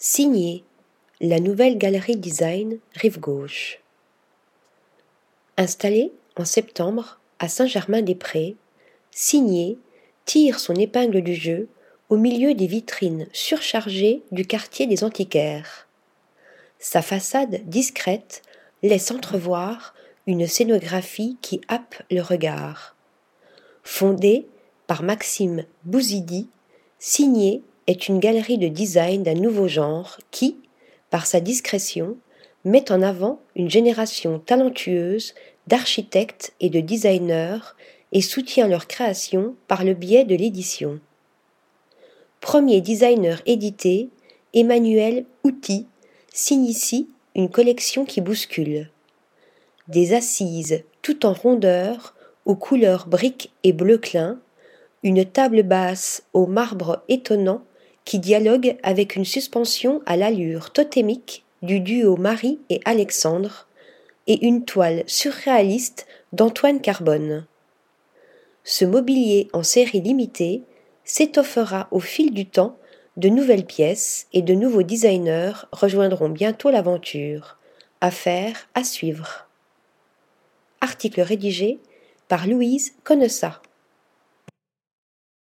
Signé la nouvelle galerie design Rive Gauche. Installée en septembre à Saint-Germain-des-Prés, Signé tire son épingle du jeu au milieu des vitrines surchargées du quartier des antiquaires. Sa façade discrète laisse entrevoir une scénographie qui happe le regard. Fondée par Maxime Bouzidi, Signé est une galerie de design d'un nouveau genre qui, par sa discrétion, met en avant une génération talentueuse d'architectes et de designers et soutient leur création par le biais de l'édition. Premier designer édité, Emmanuel Outy signe ici une collection qui bouscule. Des assises tout en rondeur, aux couleurs briques et bleu clin, une table basse au marbre étonnant qui dialogue avec une suspension à l'allure totémique du duo Marie et Alexandre, et une toile surréaliste d'Antoine Carbone. Ce mobilier en série limitée s'étoffera au fil du temps, de nouvelles pièces et de nouveaux designers rejoindront bientôt l'aventure. Affaire à suivre. Article rédigé par Louise Connessa.